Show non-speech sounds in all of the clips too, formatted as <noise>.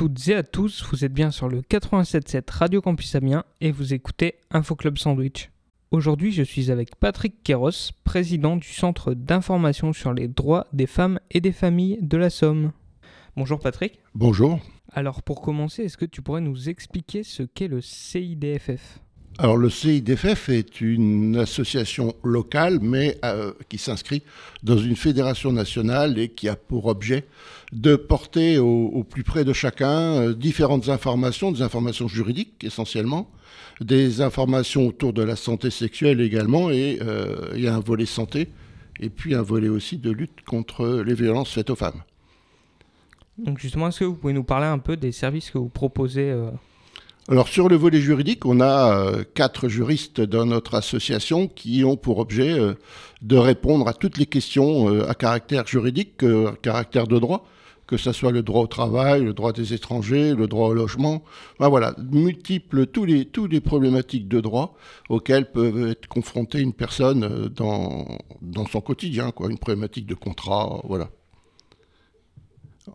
toutes et à tous, vous êtes bien sur le 87.7 Radio Campus Amiens et vous écoutez Info Club Sandwich. Aujourd'hui, je suis avec Patrick Kéros, président du Centre d'information sur les droits des femmes et des familles de la Somme. Bonjour Patrick. Bonjour. Alors pour commencer, est-ce que tu pourrais nous expliquer ce qu'est le CIDFF alors le CIDFF est une association locale, mais euh, qui s'inscrit dans une fédération nationale et qui a pour objet de porter au, plus près de chacun euh, différentes informations, des informations juridiques essentiellement, des informations autour de la santé sexuelle également, et euh, il y a un volet santé, et puis un volet aussi de lutte contre les violences faites aux femmes. Donc justement, est-ce que vous pouvez nous parler un peu des services que vous proposez alors sur le volet juridique, on a euh, quatre juristes dans notre association qui ont pour objet euh, de répondre à toutes les questions euh, à caractère juridique, à caractère de droit, que ce soit le droit au travail, le droit des étrangers, le droit au logement. Voilà, multiples, tous les, problématiques de droit auxquelles peuvent être confrontées une personne dans, dans son quotidien, quoi, une problématique de contrat, voilà.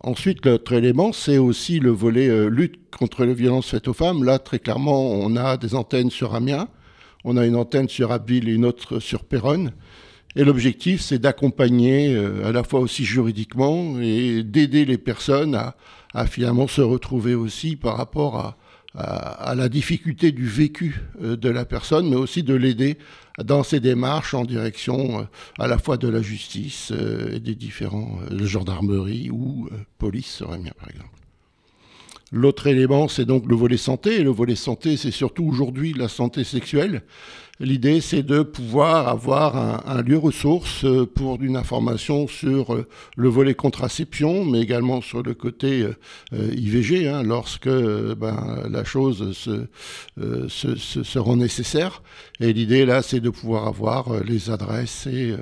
Ensuite, l'autre élément, c'est aussi le volet euh, lutte contre les violences faites aux femmes. Là, très clairement, on a des antennes sur Amiens, on a une antenne sur Abbeville et une autre sur Péronne. Et l'objectif, c'est d'accompagner euh, à la fois aussi juridiquement et d'aider les personnes à, finalement se retrouver aussi par rapport à, à, la difficulté du vécu euh, de la personne, mais aussi de l'aider dans ses démarches en direction euh, à la fois de la justice euh, et des différents gendarmeries ou police serait bien par exemple. L'autre élément, c'est donc le volet santé. Le volet santé, c'est surtout aujourd'hui la santé sexuelle. L'idée, c'est de pouvoir avoir un, lieu ressource euh, pour une information sur euh, le volet contraception, mais également sur le côté euh, IVG, hein, lorsque ben, la chose se, rend nécessaire. Et l'idée, là, c'est de pouvoir avoir les adresses et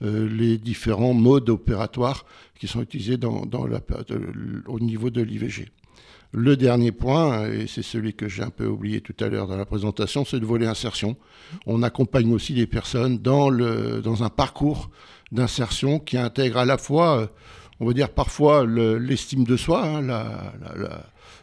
les différents modes opératoires qui sont utilisés au niveau de l'IVG. Le dernier point, et c'est celui que j'ai un peu oublié tout à l'heure dans la présentation, c'est le volet insertion. On accompagne aussi les personnes dans un parcours d'insertion qui intègre à la fois, euh, on va dire parfois l'estime de soi, hein,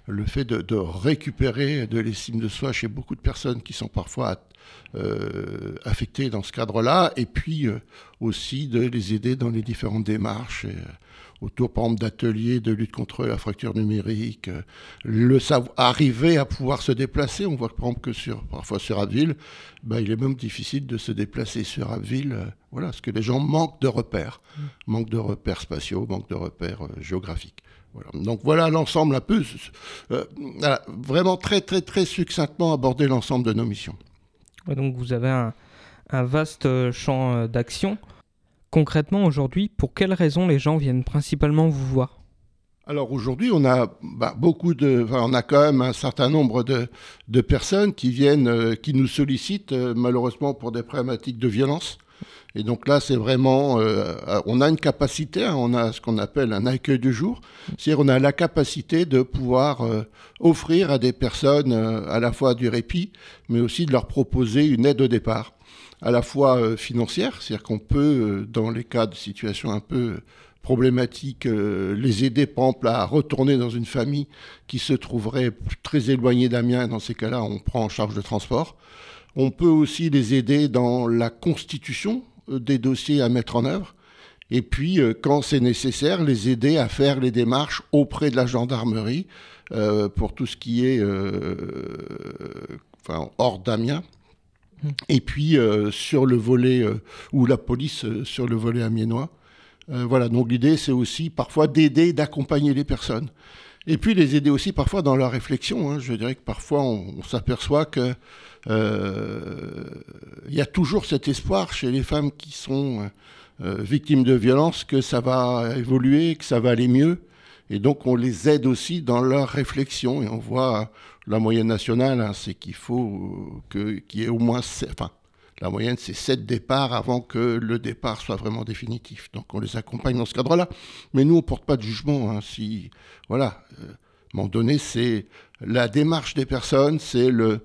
le fait de, récupérer de l'estime de soi chez beaucoup de personnes qui sont parfois euh, affectées dans ce cadre-là, et puis euh, aussi de les aider dans les différentes démarches autour, par exemple, d'ateliers de lutte contre la fracture numérique, euh, le arriver à pouvoir se déplacer. On voit par exemple que sur, parfois sur Abbeville, bah, il est même difficile de se déplacer sur Abbeville, euh, voilà, parce que les gens manquent de repères, mmh. manquent de repères spatiaux, manquent de repères euh, géographiques. Voilà. Donc voilà l'ensemble un peu, vraiment très très très succinctement aborder l'ensemble de nos missions. donc vous avez un, un vaste champ d'action. Concrètement, aujourd'hui, pour quelles raisons les gens viennent principalement vous voir? Alors aujourd'hui, on a bah, beaucoup de, on a quand même un certain nombre de, personnes qui viennent, euh, qui nous sollicitent euh, malheureusement pour des problématiques de violence. Et donc là, c'est vraiment, euh, on a une capacité, hein, on a ce qu'on appelle un accueil du jour, c'est-à-dire on a la capacité de pouvoir offrir à des personnes à la fois du répit, mais aussi de leur proposer une aide au départ à la fois euh, financière, c'est-à-dire qu'on peut, euh, dans les cas de situations un peu problématiques, euh, les aider, par exemple, à retourner dans une famille qui se trouverait très éloignée d'Amiens. Dans ces cas-là, on prend en charge le transport. On peut aussi les aider dans la constitution des dossiers à mettre en œuvre. Et puis, quand c'est nécessaire, les aider à faire les démarches auprès de la gendarmerie pour tout ce qui est hors d'Amiens. Et puis euh, sur le volet, euh, ou la police euh, sur le volet amiénois. voilà, donc l'idée c'est aussi parfois d'aider, d'accompagner les personnes. Et puis les aider aussi parfois dans leur réflexion. Hein. Je dirais que parfois on, s'aperçoit que il y a toujours cet espoir chez les femmes qui sont victimes de violences que ça va évoluer, que ça va aller mieux. Et donc on les aide aussi dans leur réflexion. Et on voit la moyenne nationale, hein, c'est qu'il faut qu'il y ait au moins... Enfin, la moyenne, c'est sept départs avant que le départ soit vraiment définitif. Donc on les accompagne dans ce cadre-là. Mais nous, on ne porte pas de jugement. Hein, si, voilà, euh, à un moment donné, c'est la démarche des personnes, c'est le,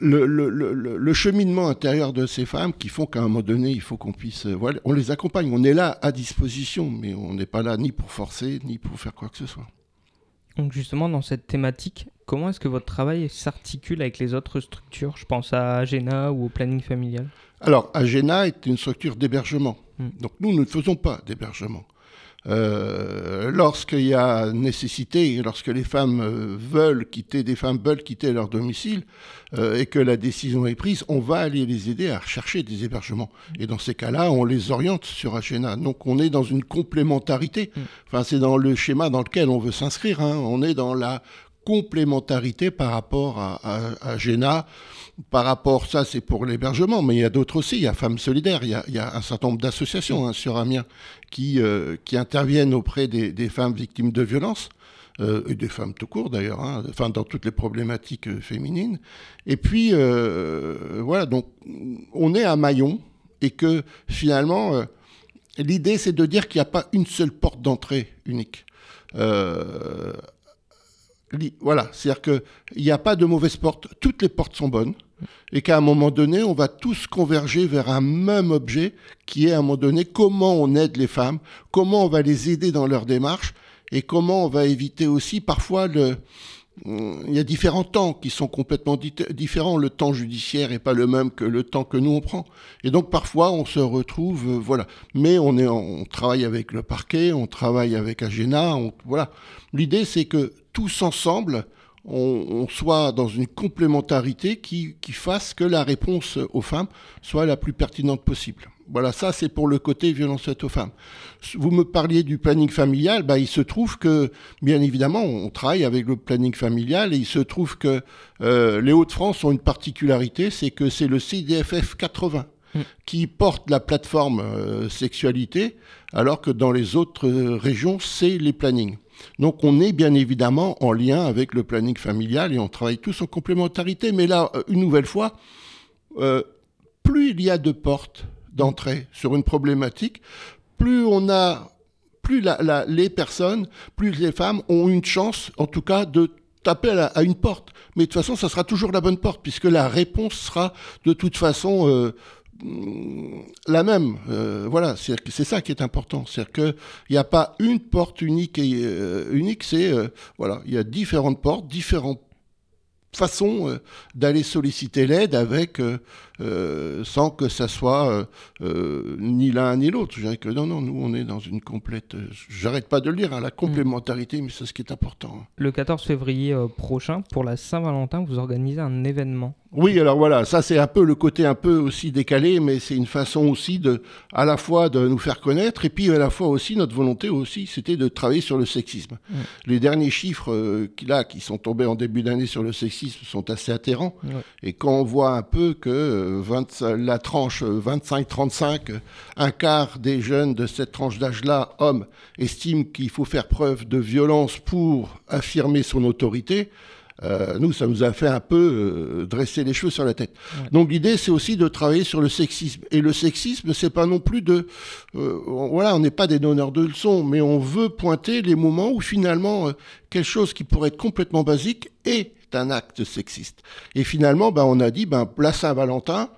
le, le, le, cheminement intérieur de ces femmes qui font qu'à un moment donné, il faut qu'on puisse. Voilà, on les accompagne, on est là à disposition, mais on n'est pas là ni pour forcer, ni pour faire quoi que ce soit. Donc justement, dans cette thématique, comment est-ce que votre travail s'articule avec les autres structures? Je pense à Agena ou au planning familial. Alors, Agena est une structure d'hébergement. Hmm. Donc nous, nous ne faisons pas d'hébergement. Euh, lorsqu'il y a nécessité, lorsque les femmes euh, veulent quitter, des femmes veulent quitter leur domicile euh, et que la décision est prise, on va aller les aider à rechercher des hébergements. Et dans ces cas-là, on les oriente sur Agena. Donc on est dans une complémentarité. Mm. Enfin, c'est dans le schéma dans lequel on veut s'inscrire. hein. On est dans la complémentarité par rapport à, à, à Géna. Par rapport, ça c'est pour l'hébergement, mais il y a d'autres aussi. Il y a Femmes Solidaires, il y a, un certain nombre d'associations hein, sur Amiens qui, euh, interviennent auprès des, femmes victimes de violences. Euh, et des femmes tout court d'ailleurs, hein, enfin dans toutes les problématiques euh, féminines. Et puis voilà, donc on est à Maillon et que finalement l'idée c'est de dire qu'il n'y a pas une seule porte d'entrée unique. Voilà, c'est-à-dire qu'il n'y a pas de mauvaise porte, toutes les portes sont bonnes, et qu'à un moment donné, on va tous converger vers un même objet, qui est à un moment donné comment on aide les femmes, comment on va les aider dans leur démarche, et comment on va éviter aussi parfois le... Il y a différents temps qui sont complètement di- différents. Le temps judiciaire n'est pas le même que le temps que nous on prend. Et donc parfois on se retrouve, euh, voilà. Mais on est, on travaille avec le parquet, on travaille avec Agena, on- voilà. L'idée c'est que tous ensemble, on, on soit dans une complémentarité qui, qui fasse que la réponse aux femmes soit la plus pertinente possible. Voilà, ça c'est pour le côté violence faite aux femmes. Vous me parliez du planning familial, bah, il se trouve que, bien évidemment, on travaille avec le planning familial et il se trouve que euh, les Hauts-de-France ont une particularité, c'est que c'est le CDFF 80 Mm. qui porte la plateforme euh, sexualité, alors que dans les autres euh, régions, c'est les plannings. Donc on est bien évidemment en lien avec le planning familial et on travaille tous en complémentarité. Mais là, euh, une nouvelle fois, euh, plus il y a de portes d'entrée sur une problématique, plus on a, plus les personnes, plus les femmes ont une chance, en tout cas, de taper à, une porte. Mais de toute façon, ça sera toujours la bonne porte, puisque la réponse sera de toute façon euh, la même. Euh, voilà, c'est ça qui est important. C'est-à-dire qu'il n'y a pas une porte unique et euh, unique, c'est euh, voilà, il y a différentes portes, différentes façons euh, d'aller solliciter l'aide avec euh, sans que ça soit euh, euh, ni l'un ni l'autre. Je dirais que non, non, nous on est dans une complète. J'arrête pas de le dire, hein, la complémentarité, mais c'est ce qui est important. hein. Le 14 février prochain, pour la Saint-Valentin, vous organisez un événement. Oui, alors voilà, ça c'est un peu le côté un peu aussi décalé, mais c'est une façon aussi de, à la fois de nous faire connaître et puis à la fois aussi notre volonté aussi, c'était de travailler sur le sexisme. Mm. Les derniers chiffres euh, qui là qui sont tombés en début d'année sur le sexisme sont assez atterrants. Ouais. Et quand on voit un peu que 20 la tranche euh, 25-35, euh, un quart des jeunes de cette tranche d'âge-là, hommes, estiment qu'il faut faire preuve de violence pour affirmer son autorité, euh, nous, ça nous a fait un peu euh, dresser les cheveux sur la tête. Ouais. Donc l'idée, c'est aussi de travailler sur le sexisme. Et le sexisme, c'est pas non plus de... euh, voilà, on n'est pas des donneurs de leçons, mais on veut pointer les moments où finalement, quelque chose qui pourrait être complètement basique est un acte sexiste. Et finalement, ben, on a dit, ben, la Saint-Valentin,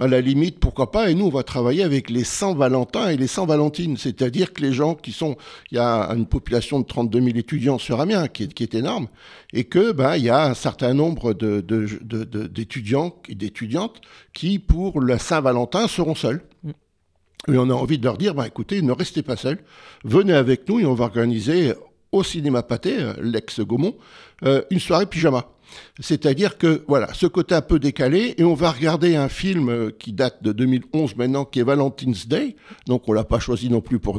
à la limite, pourquoi pas, et nous, on va travailler avec les Saint-Valentin et les Saint-Valentines, c'est-à-dire que les gens qui sont, il y a une population de 32 000 étudiants sur Amiens, qui est, qui est énorme, et que, ben, il y a un certain nombre de- d'étudiants et d'étudiantes qui, pour la Saint-Valentin, seront seuls. Mm. Et on a envie de leur dire, ben, écoutez, ne restez pas seuls, venez avec nous et on va organiser au cinéma Pâté, euh, l'ex-Gaumont, euh, une soirée pyjama. C'est-à-dire que, voilà, ce côté un peu décalé, et on va regarder un film euh, qui date de 2011 maintenant, qui est Valentine's Day, donc on l'a pas choisi non plus pour,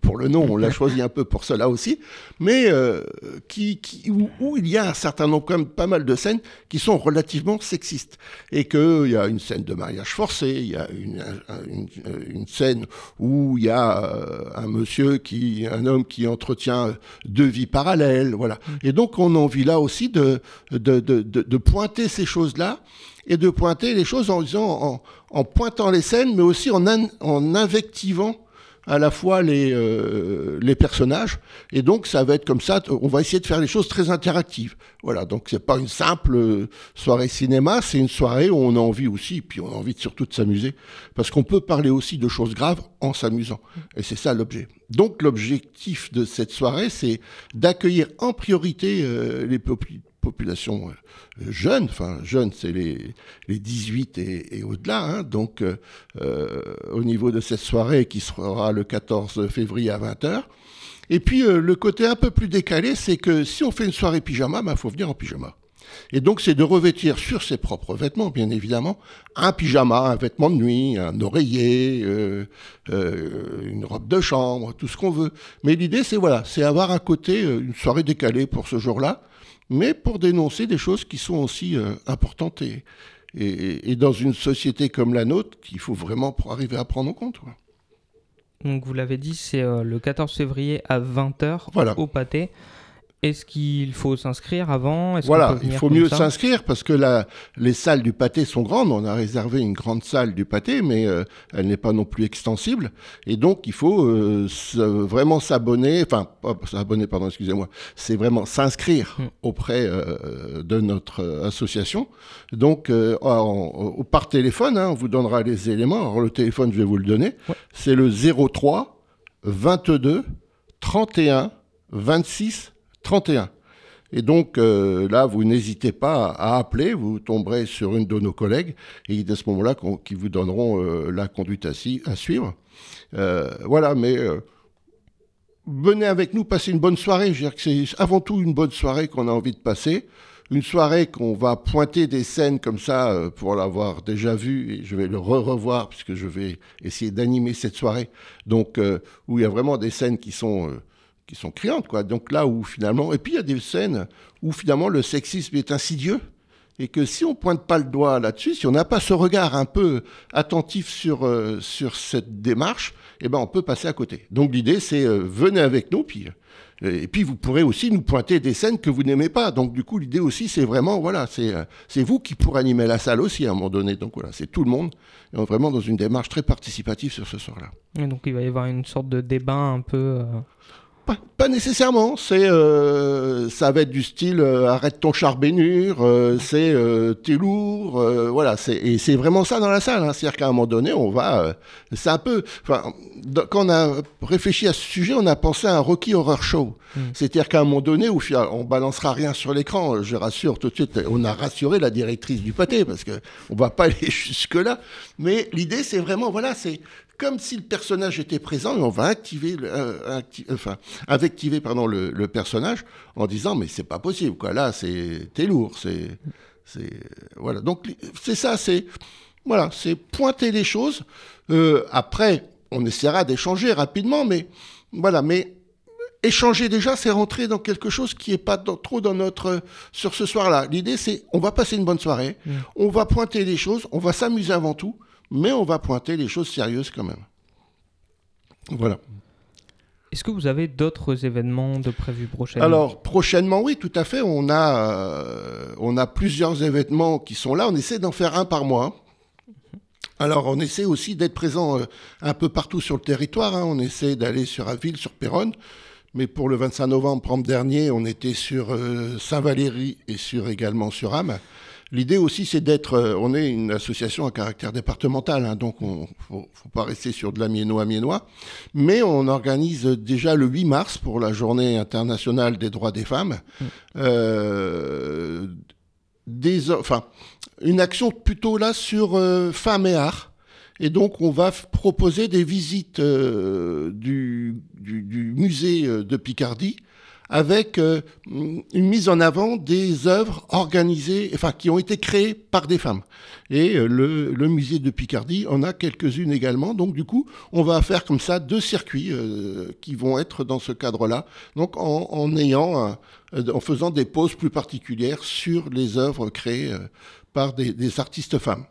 pour le nom, on l'a <laughs> choisi un peu pour cela aussi, mais euh, qui, qui- où, où il y a un certain nombre, quand même pas mal de scènes qui sont relativement sexistes, et qu'il y a une scène de mariage forcé, il y a une, un- une, une scène où il y a euh, un monsieur qui, un homme qui entretient euh, deux vies parallèles, voilà. Et donc on a envie là aussi de, de, de, pointer ces choses-là et de pointer les choses en pointant les scènes, mais aussi en, in- en invectivant à la fois les, euh, les personnages. Et donc, ça va être comme ça. On va essayer de faire les choses très interactives. Voilà, donc c'est pas une simple soirée cinéma, c'est une soirée où on a envie aussi, puis on a envie surtout de s'amuser, parce qu'on peut parler aussi de choses graves en s'amusant. Et c'est ça l'objet. Donc l'objectif de cette soirée, c'est d'accueillir en priorité euh, les populations euh, jeunes, enfin jeunes, c'est les, les 18 et, au-delà, hein. donc euh, au niveau de cette soirée qui sera le 14 février à 20h. Et puis le côté un peu plus décalé, c'est que si on fait une soirée pyjama, il ben, faut venir en pyjama. Et donc, c'est de revêtir sur ses propres vêtements, bien évidemment, un pyjama, un vêtement de nuit, un oreiller, euh, euh, une robe de chambre, tout ce qu'on veut. Mais l'idée, c'est voilà, c'est avoir un côté, euh, une soirée décalée pour ce jour-là, mais pour dénoncer des choses qui sont aussi importantes et, et, dans une société comme la nôtre qu'il faut vraiment arriver à prendre en compte. Donc, vous l'avez dit, c'est le 14 février à 20h au pâté. Est-ce qu'il faut s'inscrire avant? Voilà, il faut mieux s'inscrire parce que la, les salles du pâté sont grandes. On a réservé une grande salle du pâté, mais euh, elle n'est pas non plus extensible. Et donc, il faut euh, vraiment s'abonner, enfin, s'abonner, pardon, excusez-moi, c'est vraiment s'inscrire hmm. auprès euh, de notre association. Donc, par téléphone, hein, on vous donnera les éléments. Alors, le téléphone, je vais vous le donner. C'est le 03 22 31 26 31. Et donc euh, là, vous n'hésitez pas à appeler, vous tomberez sur une de nos collègues, et à ce moment-là, qui vous donneront euh, la conduite à, suivre. Euh, voilà, mais venez avec nous passer une bonne soirée. Je veux dire que c'est avant tout une bonne soirée qu'on a envie de passer. Une soirée qu'on va pointer des scènes comme ça pour l'avoir déjà vu, et je vais le re-revoir puisque je vais essayer d'animer cette soirée. Donc, où il y a vraiment des scènes qui sont qui sont criantes, quoi. Donc là où finalement, et puis il y a des scènes où finalement le sexisme est insidieux et que si on pointe pas le doigt là-dessus, si on n'a pas ce regard un peu attentif sur euh, sur cette démarche, eh ben on peut passer à côté. Donc l'idée c'est euh, venez avec nous, puis euh, et puis vous pourrez aussi nous pointer des scènes que vous n'aimez pas. Donc du coup l'idée aussi c'est vraiment voilà c'est vous qui pourrez animer la salle aussi à un moment donné. Donc voilà c'est tout le monde et on est vraiment dans une démarche très participative sur ce soir-là. Et donc il va y avoir une sorte de débat un peu. Pas, nécessairement. C'est, euh, ça va être du style euh, arrête ton charbénure, euh, c'est t'es lourd, voilà. C'est, et c'est vraiment ça dans la salle. Hein. C'est-à-dire qu'à un moment donné, on va, c'est un peu, enfin, quand on a réfléchi à ce sujet, on a pensé à un Rocky Horror Show. Hmm. C'est-à-dire qu'à un moment donné, où on balancera rien sur l'écran, je rassure tout de suite, on a rassuré la directrice du pâté parce que on va pas <laughs> aller jusque là. Mais l'idée, c'est vraiment, voilà, c'est comme si le personnage était présent, et on va activer, euh, enfin, activer pardon, le, personnage en disant mais c'est pas possible quoi. Là c'est t'es lourd, c'est voilà. Donc c'est ça, c'est voilà, c'est pointer les choses. Euh, après, on essaiera d'échanger rapidement, mais voilà, mais échanger déjà, c'est rentrer dans quelque chose qui est pas trop dans notre sur ce soir-là. L'idée c'est on va passer une bonne soirée, mmh. on va pointer les choses, on va s'amuser avant tout mais on va pointer les choses sérieuses quand même. Voilà. Est-ce que vous avez d'autres événements de prévus prochainement? Alors, prochainement, oui, tout à fait. On a, euh, on a plusieurs événements qui sont là. On essaie d'en faire un par mois. Alors, on essaie aussi d'être présent euh, un peu partout sur le territoire. Hein. On essaie d'aller sur Aville, sur Péronne. Mais pour le 25 novembre dernier, on était sur euh, Saint-Valéry et sur, également sur Am. L'idée aussi, c'est d'être. Euh, on est une association à caractère départemental, hein, donc on ne faut, pas rester sur de la miennois-miennois. Mais on organise déjà le 8 mars pour la Journée internationale des droits des femmes. Mm. Euh, des, enfin, une action plutôt là sur euh, femmes et art. Et donc, on va proposer des visites du, du, musée de Picardie avec euh, une mise en avant des œuvres organisées, enfin qui ont été créées par des femmes. Et euh, le, musée de Picardie en a quelques-unes également. Donc du coup, on va faire comme ça deux circuits euh, qui vont être dans ce cadre-là. Donc en, ayant, en faisant des pauses plus particulières sur les œuvres créées par des artistes femmes.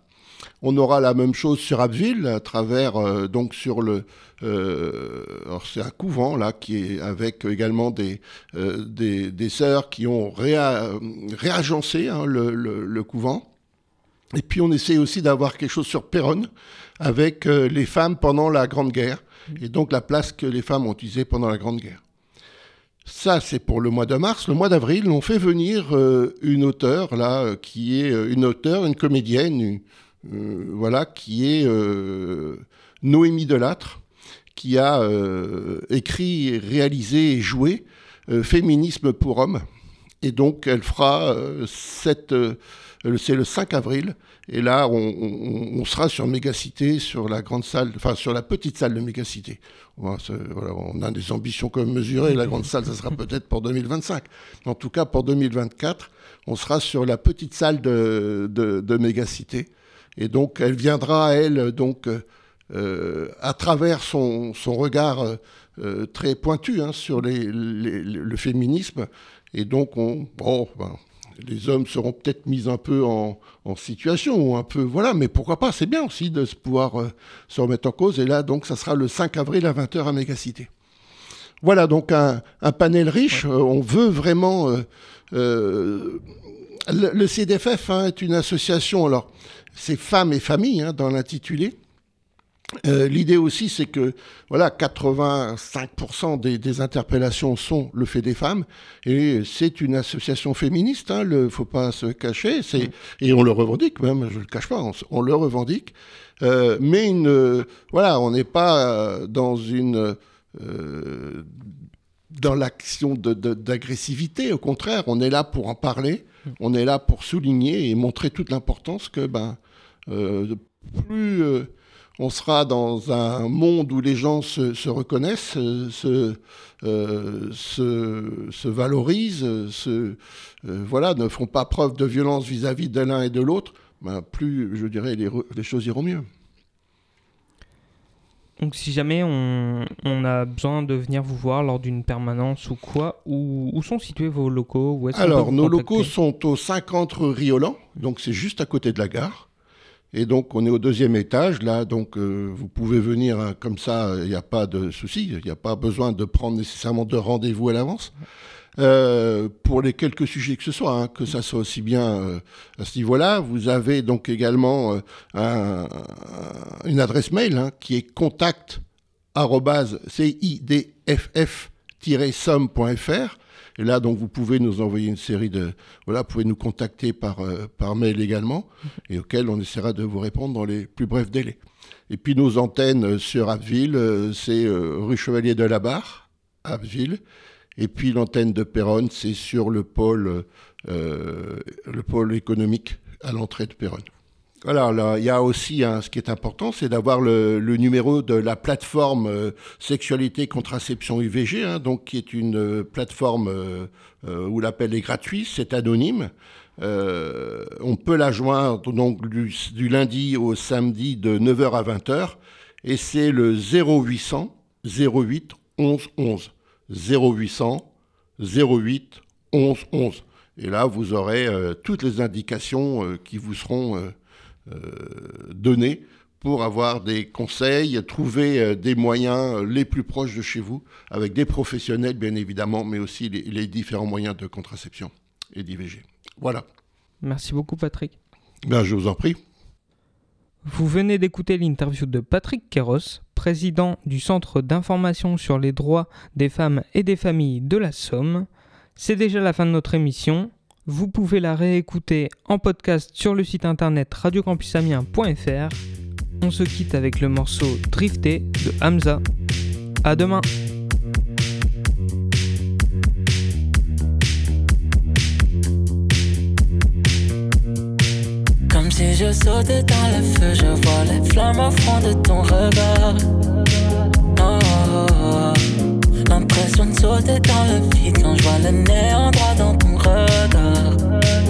On aura la même chose sur Abbeville, à travers, euh, donc sur le. Euh, c'est un couvent, là, qui est avec également des, euh, des, sœurs qui ont réagencé hein, le, couvent. Et puis on essaie aussi d'avoir quelque chose sur Péronne, avec les femmes pendant la Grande Guerre, et donc la place que les femmes ont utilisée pendant la Grande Guerre. Ça, c'est pour le mois de mars. Le mois d'avril, on fait venir une auteure, là, qui est une auteure, une comédienne, voilà, qui est Noémie Delattre, qui a écrit, réalisé et joué Féminisme pour hommes. Et donc, elle fera cette c'est le 5 avril. Et là, on, sera sur Mégacité, sur la grande salle, enfin sur la petite salle de Mégacité. On, on a des ambitions comme mesurées. La grande salle, ça sera <laughs> peut-être pour 2025. En tout cas, pour 2024, on sera sur la petite salle de, de, Mégacité. Et donc, elle viendra, elle, donc, euh, à travers son, son regard euh, très pointu hein, sur les, le féminisme. Et donc, on, bon, ben, les hommes seront peut-être mis un peu en, situation, ou un peu, voilà, mais pourquoi pas, c'est bien aussi de pouvoir euh, se remettre en cause. Et là, donc, ça sera le 5 avril à 20h à Mégacité. Voilà, donc un, panel riche. Euh, on veut vraiment... Euh, le, CDFF hein, est une association, alors, c'est femmes et familles hein, dans l'intitulé. Euh, l'idée aussi, c'est que voilà, 85% des, interpellations sont le fait des femmes, et c'est une association féministe. Il hein, ne faut pas se cacher, et on le revendique même. Je le cache pas, on, le revendique. Euh, mais une, voilà, on n'est pas dans une euh, dans l'action d'agressivité. Au contraire, on est là pour en parler, on est là pour souligner et montrer toute l'importance que ben plus on sera dans un monde où les gens se, reconnaissent, se, euh, se, valorisent, se, euh, voilà, ne font pas preuve de violence vis-à-vis de l'un et de l'autre, ben, plus, je dirais, les, choses iront mieux. Donc si jamais on, a besoin de venir vous voir lors d'une permanence ou quoi, où, sont situés vos locaux? Alors, nos locaux sont au 50 rue Riolan, donc c'est juste à côté de la gare. Et donc, on est au deuxième étage. Là, donc, euh, vous pouvez venir hein, comme ça, il n'y a pas de souci. Il n'y a pas besoin de prendre nécessairement de rendez-vous à l'avance. Euh, pour les quelques sujets que ce soit, hein, que ça soit aussi bien euh, à ce niveau-là. Vous avez donc également une adresse mail hein, qui est contact@cidff-somme.fr et là, donc, vous pouvez nous envoyer une série de... Voilà, vous pouvez nous contacter par, euh, par mail également, et auquel on essaiera de vous répondre dans les plus brefs délais. Et puis nos antennes euh, sur Abbeville, euh, c'est rue Chevalier de la Barre, Abbeville. Et puis l'antenne de Péronne, c'est sur le pôle, le pôle économique à l'entrée de Péronne. Voilà, il y a aussi ce qui est important, c'est d'avoir le, numéro de la plateforme euh, sexualité contraception UVG, hein, donc qui est une euh, plateforme euh, où l'appel est gratuit, c'est anonyme. on peut la joindre donc du, lundi au samedi de 9h à 20h et c'est le 0800 08 11 11 0800 08 11 11. Et là, vous aurez toutes les indications qui vous seront donner pour avoir des conseils, trouver euh, des moyens euh, les plus proches de chez vous, avec des professionnels bien évidemment, mais aussi les, différents moyens de contraception et d'IVG. Voilà. Merci beaucoup Patrick. Ben, je vous en prie. Vous venez d'écouter l'interview de Patrick Kéros, président du Centre d'information sur les droits des femmes et des familles de la Somme. C'est déjà la fin de notre émission. Vous pouvez la réécouter en podcast sur le site internet radiocampusamiens.fr. On se quitte avec le morceau Drifté de Hamza. À demain! Comme si je sautais dans le feu, je vois les flammes au fond de ton regard. Oh, oh, oh. L'impression de sauter dans le vide quand je vois le néant droit dans ton regard.